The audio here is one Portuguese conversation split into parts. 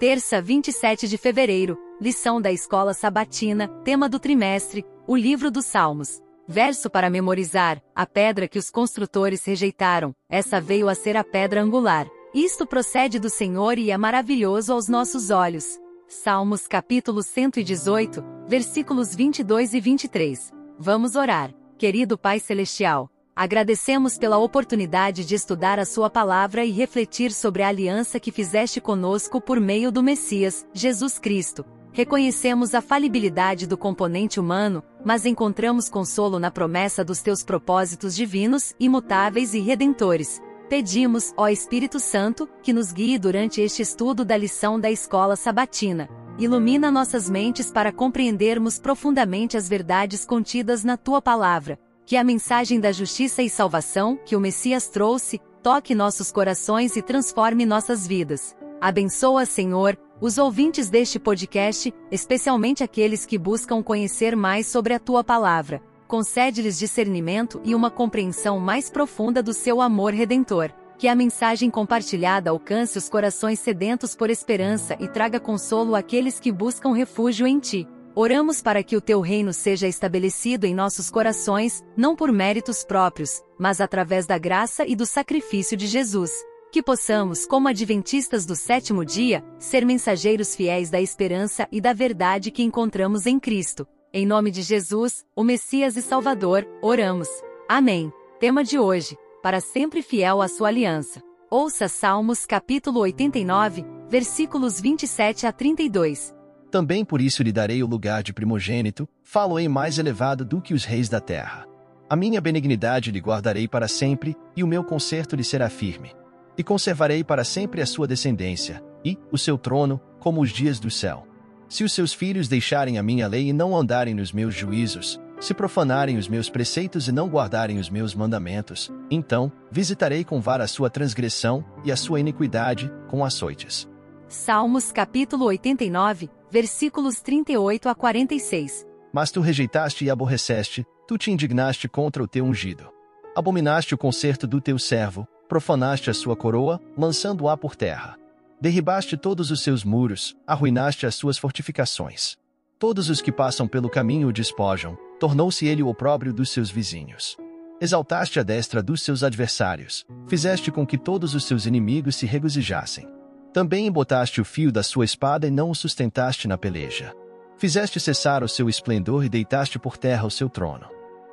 Terça, 27 de fevereiro, lição da escola sabatina, tema do trimestre, o livro dos Salmos. Verso para memorizar: a pedra que os construtores rejeitaram, essa veio a ser a pedra angular. Isto procede do Senhor e é maravilhoso aos nossos olhos. Salmos capítulo 118, versículos 22 e 23. Vamos orar. Querido Pai Celestial, Agradecemos pela oportunidade de estudar a Sua palavra e refletir sobre a aliança que fizeste conosco por meio do Messias, Jesus Cristo. Reconhecemos a falibilidade do componente humano, mas encontramos consolo na promessa dos teus propósitos divinos, imutáveis e redentores. Pedimos, ó Espírito Santo, que nos guie durante este estudo da lição da escola sabatina. Ilumina nossas mentes para compreendermos profundamente as verdades contidas na tua palavra que a mensagem da justiça e salvação que o Messias trouxe toque nossos corações e transforme nossas vidas. Abençoa, Senhor, os ouvintes deste podcast, especialmente aqueles que buscam conhecer mais sobre a tua palavra. Concede-lhes discernimento e uma compreensão mais profunda do seu amor redentor. Que a mensagem compartilhada alcance os corações sedentos por esperança e traga consolo àqueles que buscam refúgio em ti. Oramos para que o teu reino seja estabelecido em nossos corações, não por méritos próprios, mas através da graça e do sacrifício de Jesus. Que possamos, como adventistas do sétimo dia, ser mensageiros fiéis da esperança e da verdade que encontramos em Cristo. Em nome de Jesus, o Messias e Salvador, oramos. Amém. Tema de hoje: Para sempre fiel à sua aliança. Ouça Salmos capítulo 89, versículos 27 a 32. Também por isso lhe darei o lugar de primogênito, falo-ei mais elevado do que os reis da terra. A minha benignidade lhe guardarei para sempre, e o meu conserto lhe será firme. E conservarei para sempre a sua descendência, e o seu trono, como os dias do céu. Se os seus filhos deixarem a minha lei e não andarem nos meus juízos, se profanarem os meus preceitos e não guardarem os meus mandamentos, então visitarei com vara a sua transgressão e a sua iniquidade com açoites. Salmos capítulo 89, versículos 38 a 46. Mas tu rejeitaste e aborreceste, tu te indignaste contra o teu ungido. Abominaste o conserto do teu servo, profanaste a sua coroa, lançando-a por terra. Derribaste todos os seus muros, arruinaste as suas fortificações. Todos os que passam pelo caminho o despojam, tornou-se ele o opróbrio dos seus vizinhos. Exaltaste a destra dos seus adversários, fizeste com que todos os seus inimigos se regozijassem. Também embotaste o fio da sua espada e não o sustentaste na peleja. Fizeste cessar o seu esplendor e deitaste por terra o seu trono.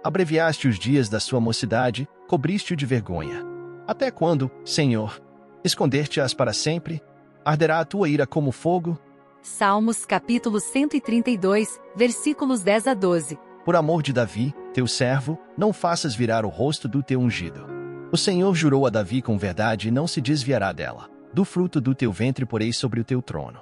Abreviaste os dias da sua mocidade, cobriste-o de vergonha. Até quando, Senhor? Esconder-te-ás para sempre? Arderá a tua ira como fogo? Salmos capítulo 132, versículos 10 a 12. Por amor de Davi, teu servo, não faças virar o rosto do teu ungido. O Senhor jurou a Davi com verdade e não se desviará dela do fruto do teu ventre porei sobre o teu trono.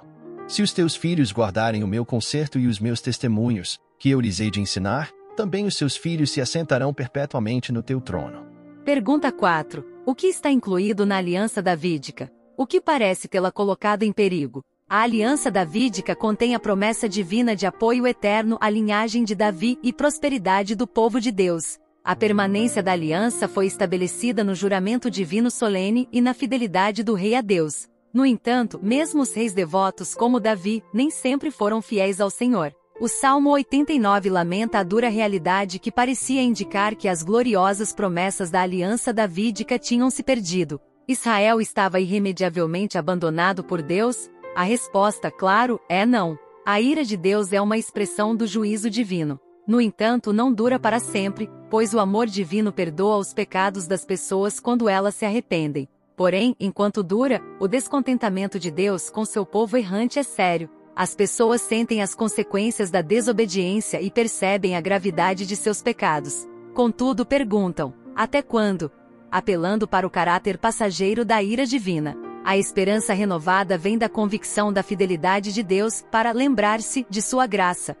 Se os teus filhos guardarem o meu conserto e os meus testemunhos, que eu lhes hei de ensinar, também os seus filhos se assentarão perpetuamente no teu trono. Pergunta 4. O que está incluído na aliança davídica? O que parece tê-la colocado em perigo? A aliança davídica contém a promessa divina de apoio eterno à linhagem de Davi e prosperidade do povo de Deus. A permanência da aliança foi estabelecida no juramento divino solene e na fidelidade do rei a Deus. No entanto, mesmo os reis devotos como Davi, nem sempre foram fiéis ao Senhor. O Salmo 89 lamenta a dura realidade que parecia indicar que as gloriosas promessas da aliança davídica tinham se perdido. Israel estava irremediavelmente abandonado por Deus? A resposta, claro, é não. A ira de Deus é uma expressão do juízo divino. No entanto, não dura para sempre, pois o amor divino perdoa os pecados das pessoas quando elas se arrependem. Porém, enquanto dura, o descontentamento de Deus com seu povo errante é sério. As pessoas sentem as consequências da desobediência e percebem a gravidade de seus pecados. Contudo, perguntam: até quando? Apelando para o caráter passageiro da ira divina. A esperança renovada vem da convicção da fidelidade de Deus para lembrar-se de sua graça,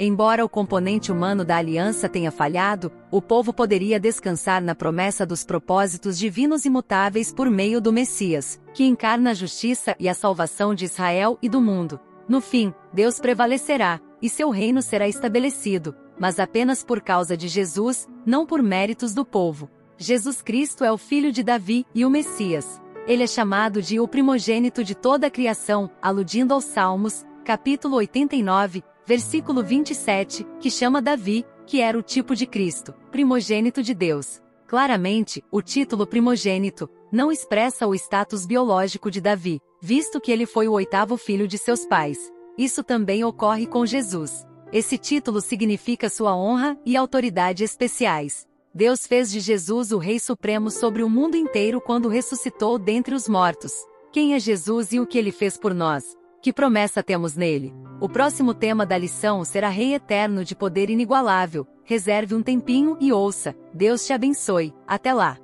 Embora o componente humano da aliança tenha falhado, o povo poderia descansar na promessa dos propósitos divinos imutáveis por meio do Messias, que encarna a justiça e a salvação de Israel e do mundo. No fim, Deus prevalecerá, e seu reino será estabelecido, mas apenas por causa de Jesus, não por méritos do povo. Jesus Cristo é o filho de Davi e o Messias. Ele é chamado de o primogênito de toda a criação, aludindo aos Salmos, capítulo 89, versículo 27, que chama Davi, que era o tipo de Cristo, primogênito de Deus. Claramente, o título primogênito não expressa o status biológico de Davi, visto que ele foi o oitavo filho de seus pais. Isso também ocorre com Jesus. Esse título significa sua honra e autoridade especiais. Deus fez de Jesus o Rei Supremo sobre o mundo inteiro quando ressuscitou dentre os mortos. Quem é Jesus e o que ele fez por nós? Que promessa temos nele? O próximo tema da lição será Rei Eterno de Poder Inigualável. Reserve um tempinho e ouça. Deus te abençoe. Até lá!